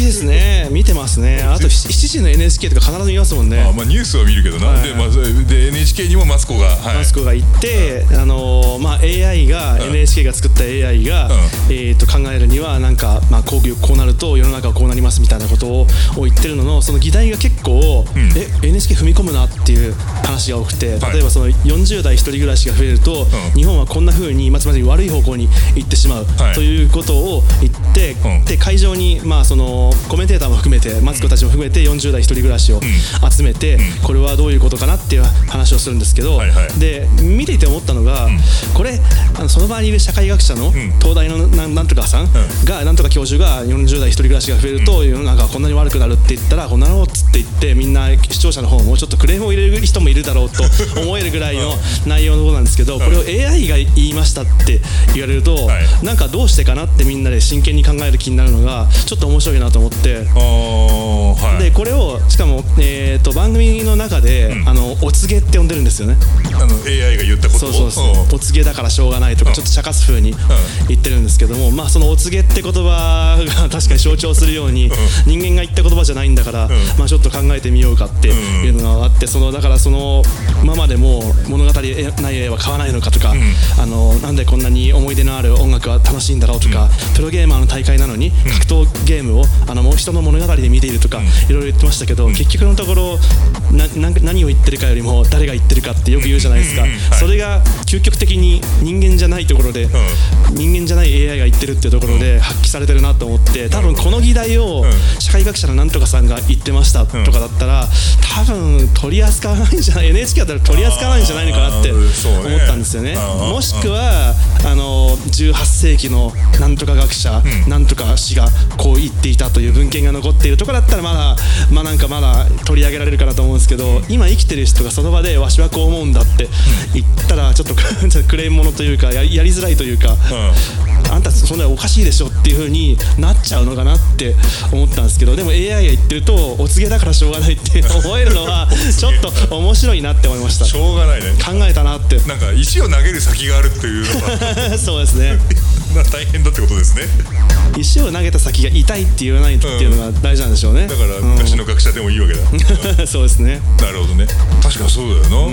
きですね。あと7時の NHK とか必ず見ますもんね。あまあニュースは見るけどな、はいで,、まあ、で NHK にもマツコが、はい、マスコが行って、あのーまあ、AI が、ん NHK が作った AI が、うん。えー、と考えるにはなんか、まあ、こういうこうなると世の中はこうなりますみたいなことをを言ってるののその議題が結構、ん。え NHK 踏み込むなっていう話が多くてはい。例えばその40代一人暮らしが増えると、うん。日本はこんな風に、まあ、つまり悪い方向に行ってしまう、はい。ということを言って、うん。で会場に、まあ、そのコメンテーターも含めてマツコたちも含めて40代一人暮らしを集めて、これはどういうことかなっていう話をするんですけど、はいはい。で見ていて思ったのが、これあのその場にいる社会学者のん。東大のなんなんとかさんが、なんとか教授が40代一人暮らしが増えると、世の中はこんなに悪くなるって言ったらこんなのっつって言ってみんな視聴者の方もちょっとクレームを入れる人もいるだろうと思えるぐらいの内容のことなんですけどこれを AI が言いましたって言われると、はい。なんかどうしてかなってみんなで真剣に考える気になるのがちょっと面白いなと思って。でこれをしかも、えー、と番組の中で、あのお告げって呼んでるんですよね。あの AI が言ったことを。そうそうそう。お告げだからしょうがないとかうん。ちょっと茶化す風に言ってるんですけどもまあそのお告げって言葉が 確かに象徴するように人間が言った言葉じゃないんだからまあちょっと考えてみようかっていうのがあってそのだからそのままでも物語内容は買わないのかとかあのなんでこんなに思い出のある音楽は楽しいんだろうとかプロゲーマーの大会なのに格闘ゲームをあのもう人の物語で見ているとかいろいろ言ってましたけど結局のところなな何を言ってるかよりも誰が言ってるかってよく言うじゃないですか。うんうんうんはい。それが究極的に人間じゃないところで、人間じゃない AI が言ってるっていうところで発揮されてるなと思って多分この議題をうん。社会学者のなんとかさんが言ってましたとかだったら多分取り扱わないんじゃない NHK だったら取り扱わないんじゃないのかなって思ったんですよね。もしくはあの18世紀のなんとか学者、なんとか氏がこう言っていたという文献が残っているところだったらまだまあなんかまだ取り上げられるかなと思うんですけど今生きてる人がその場でわしはこう思うんだって言ったら ちょっとクレームものというかややりづらいというか。あんたそんなおかしいでしょっていう風になっちゃうのかなって思ったんですけどでも AI が言ってるとお告げだからしょうがないって 思えるのは ちょっと面白いなって思いました。しょうがないね。考えたなって。なんか石を投げる先があるっていうのは そうですね。大変だってことですね。石を投げた先が痛いって言わないっていうのが大事なんでしょうね、だから昔の学者でもいいわけだ、そうですね。なるほどね。確かにそうだよ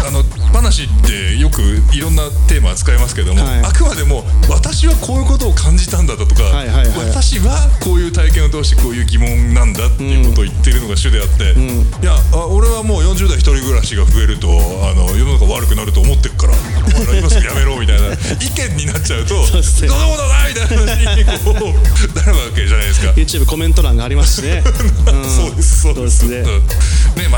な、あの話ってよくいろんなテーマ扱いますけども、はい。あくまでも私はこういうことを感じたんだだとか、はいはいはい私はこういう体験を通してこういう疑問なんだっていうことを言ってるのが主であって、いやあ俺はもう40代一人暮らしが増えるとあの世の中悪くなると思ってるから今すぐやめろみたいな意見になっちゃうとそうっすねどうだこうだなみたいな話にこうなるわけじゃないですか。YouTube コメント欄がありますしね、うん。そうですそうです。ね。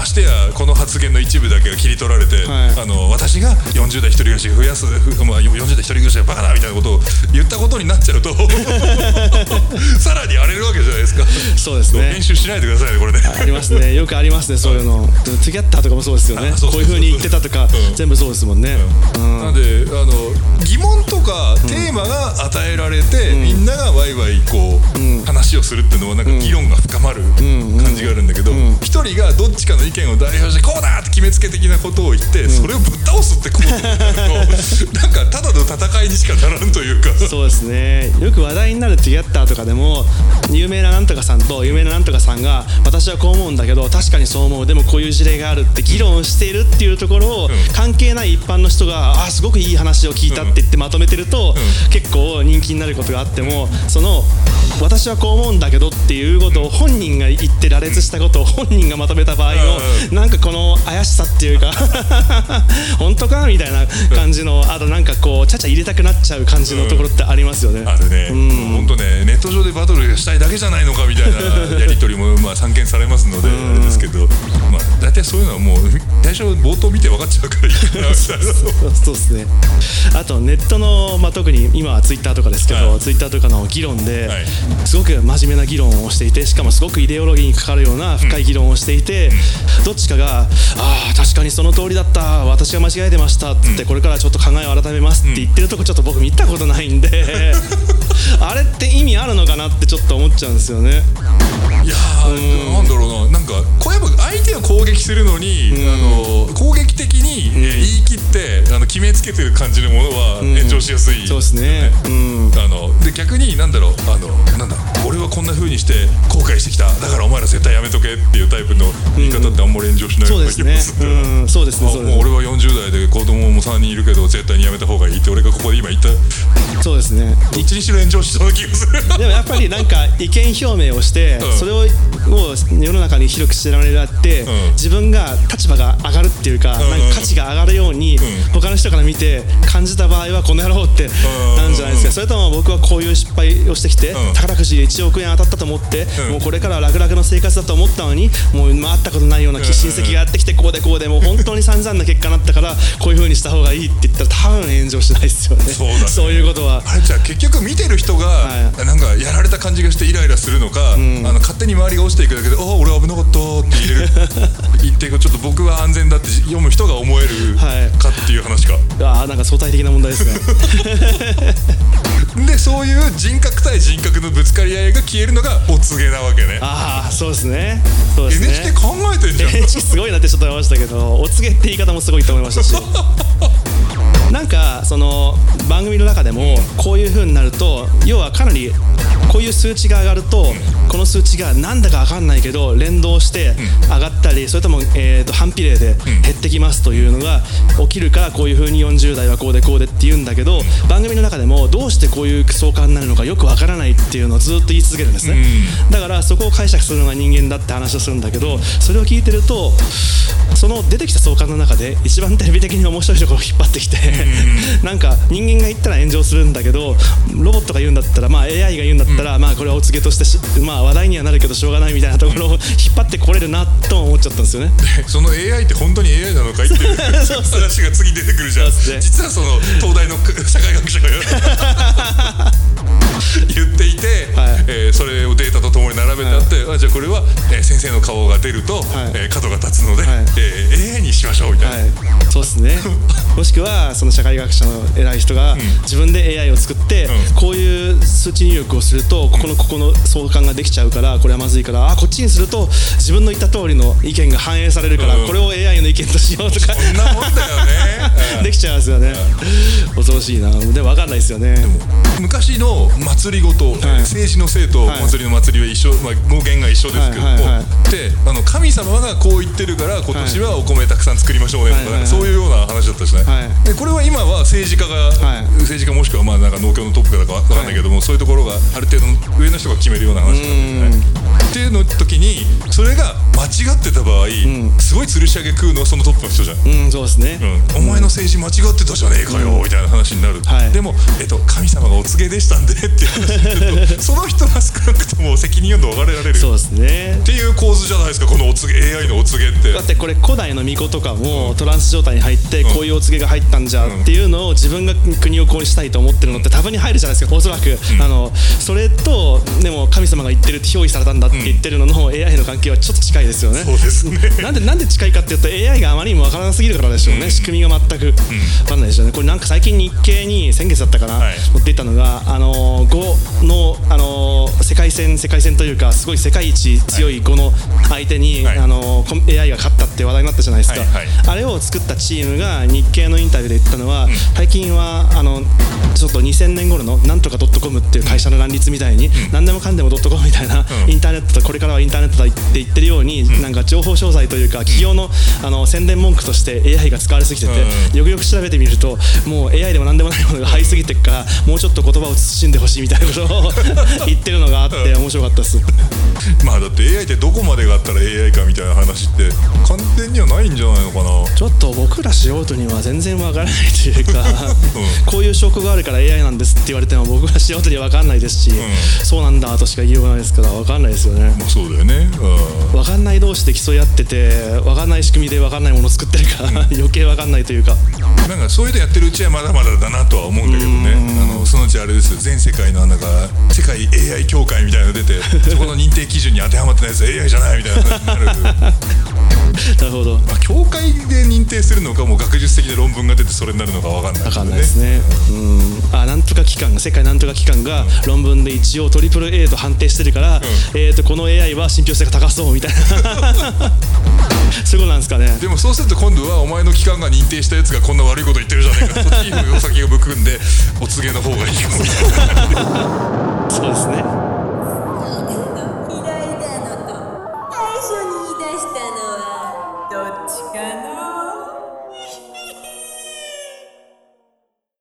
ましてやこの発言の一部だけが切り取られて、はい。あの私が40代一人暮らし増やす、ふまあ、40代一人暮らしがバカだみたいなことを言ったことになっちゃうと さらに荒れるわけじゃないですか。そうですね。編集しないでくださいねこれね。ありますね。よくありますねそういうの。トゥギャッターとかもそうですよね。あそうそうそうこういう風に言ってたとか、うん。全部そうですもんね、うん。なんであの疑問とかテーマが与えられて、みんながワイワイこう、話をするっていうのはなんか議論が深まる感じがあるんだけど一、人がどっちかの意見を代表してこうだって決めつけ的なことを言って、それをぶっ倒すってことになるとなんかただの戦いにしかならんというか。そうですね。よく話題になるトゥギャッターとかでも有名ななんとかさんと有名ななんとかさんが私はこう思うんだけど確かにそう思う。でもこういう事例があるって議論しているっていうところを、ん。関係ない一般の人があすごくいい話を聞いたって言ってまとめてると、結構人気になることがあってもその私はこう思うんだけどっていうことを本人が言って羅列したことを本人がまとめた場合のうなんかこの怪しさっていうか 本当かみたいな感じのあとなんかこうちゃちゃ入れたくなっちゃう感じのところってありますよね。あるね、本当ねネット上でバトルしたいだけじゃないのかみたいな やり取りもまあ散見されますのであれですけど、まあ大体そういうのはもう最初冒頭見て分かっちゃうからいいかな。みたいな。そうですね。あとネットの、まあ、特に今はツイッターとかですけど、はい。ツイッターとかの議論で、はいすごく真面目な議論をしていてしかもすごくイデオロギーにかかるような深い議論をしていて、どっちかが「ああ確かにその通りだった私が間違えてました」って、これからちょっと考えを改めますって言ってるとこちょっと僕見たことないんで あれって意味あるのかなってちょっと思っちゃうんですよね。いやー、なんだろうな。なんかこうやっぱ相手を攻撃すするのに、あの攻撃的に、えー言い切ってあの決めつけてる感じのものは炎上しやすい、そうですね。うん。あので逆になんだろうあのなんだ俺はこんな風にして後悔してきた。だからお前ら絶対やめとけっていうタイプの言い方ってあんまり炎上しないような気そうでするんそうですねね。もう俺は40代で子供も3人いるけど絶対にやめた方がいいって俺がここで今言った。どそうですね。っちにしろ炎上しそうな気がする。でもやっぱりなんか意見表明をして、うん。それをもう世の中に広く知られるって、うん。自分が立場が上がるっていうか,、んうん。なんか価値が上がるように、他の人から見て感じた場合はこの野郎ってん。なんじゃないですか、それとも僕はこういう失敗をしてきて、うん。宝くじで1億円当たったと思って、うん。もうこれからは楽々の生活だと思ったのにもう回ったことないような親戚がやってきてこうでこうでもう本当に散々な結果になったからこういう風にした方がいいって言ったら多分炎上しないですよね。そうだね。そういうことは。あれじゃあ結局見てる人が、はなんかやられた感じがしてイライラするのか、あの勝手に周りが落ちていくだけで「ああ俺危なかった」って言える。言ってちょっと僕は安全だって読む人が思えるはいかっていう話か、ああなんか相対的な問題ですね。でそういう人格対人格のぶつかり合いが消えるのがお告げなわけね。ああそうですね。そうですね。NHK 考えてんじゃん。NHK すごいなってちょっと思いましたけどお告げって言い方もすごいと思いましたし なんかその番組の中でもこういう風になると要はかなりこういう数値が上がるとこの数値がなんだか分かんないけど連動して上がったりそれとも、えー、と反比例で減ってきますというのが起きるからこういう風に40代はこうでこうでって言うんだけど番組の中でもどうしてこういう相関になるのかよく分からないっていうのをずっと言い続けるんですね。だからそこを解釈するのが人間だって話をするんだけどそれを聞いてるとその出てきた相関の中で一番テレビ的に面白いところを引っ張ってきてなんか人間が言ったら炎上するんだけどロボットが言うんだったら、まあ、AI が言うんだったら、まあ、これはお告げとしてし、まあ、話題にはなるけどしょうがないみたいなところを 引っ張ってこれるなとも思っちゃったんですよね。その AI って本当に AI なのかいっていう 話が次出てくるじゃん、実はその東大の社会学者が言っていて、はい。えーそれをデータとともに並べてあって、あじゃあこれは、えー先生の顔が出ると、えー角が立つので、はい。えー AI にしましょうみたいな、はい、そうですね。もしくはその社会学者の偉い人が自分で AI を作って、うん。こういう数値入力をするとここのここの相関ができちゃうからこれはまずいからあこっちにすると自分の言った通りの意見が反映されるから、うん。これを AI の意見としようとか。こんなもんだよね、う んできちゃうんですよね。恐ろしいな。でも分かんないですよね。昔の祭りごと、政治のせいとはい。祭りの祭りは一緒、まあ、語源が一緒ですけども、であの神様がこう言ってるから今年はお米たくさん作りましょうねとか,、そういうような話だったしね、はい。でこれは今は政治家が、はい。政治家もしくはまあなんか農協のトップかわかんないけども、そういうところがある程度の上の人が決めるような話なんですよね。っていうの時にそれが間違ってた場合、すごい吊るし上げ食うのはそのトップの人じゃん。うんそうですね、うん、お前の政治間違ってたじゃねえかよ、みたいな話になる、はい。でも、えっと、神様がお告げでしたんでっていう話になると その人が少なくとも責任を逃れられるっそうですね。ていう構図じゃないですかこのお告げ AI のお告げって。だってこれ古代の巫女とかもトランス状態に入ってこういうお告げが入ったんじゃっていうのを自分が国をこうしたいと思ってるのって多分に入るじゃないですかおそらく、あのそれとでも神様が言ってるって憑依されたんだって言ってるのの AI の関係はちょっと近いですよね。そうですね。なんでなんで近いかっていうと AI があまりにもわからなすぎるからでしょうね、仕組みが全くわかんないですよね。これなんか最近日経に先月だったかな、はい。持っていったのがあの5のあの世界戦世界戦というかすごい世界一強い5の相手に、はい。あの AI が勝ったって話題になったじゃないですか、はいはい。あれを作ったチームが日経のインタビューで言ったのは、最近はあのちょっと2000年頃のなんとかドットコムっていう会社の乱立みたいに、何でもかんでもドットコムみたいな、うん。インターネットだこれからはインターネットだって言ってるように、なんか情報商材というか企業のあの宣伝文句として AI が使われすぎてて、うん。よくよく調べてみるともう AI でも何でもないものが入りすぎてるからもうちょっと言葉を慎んでほしいみたいなことを 言ってるのがあって面白かったです。まあだって AI ってどこまでがあったら AI かみたいな話って完全にはないんじゃないのかな。ちょっと僕ら素人には全然わからないというか、こういう証拠があるから AI なんですって言われても僕ら素人にはわかんないですし、そうなんだとしか言いようがないですからわかんないですよね。まあそうだよね。うん。わかんない同士で競い合っててわかんない仕組みでわかんないものを作ってるから、余計わかんないというか。なんかそういうのやってるうちはまだまだだなとは思うんだけどね。あのそのうちあれですよ。全世界のなんか世界 AI 協会みたいなの出て そこの認定基準に当てはまってないやつ AI じゃないみたいななる。なるほど。まあ協会で認定するのかもう学術的な論文が出てそれになるのかわかんないわかんないですね。うん、あなんとか機関。が世界なんとか機関が論文で一応トリプル A と判定してるから、えー、とこの AI は信憑性が高そうみたいな。そういうことなんですかね。でもそうすると今度はお前の機関が認定したやつがこんな悪いこと言ってるじゃないか。そっちにお先をぶくんでお告げの方がいいかもしれない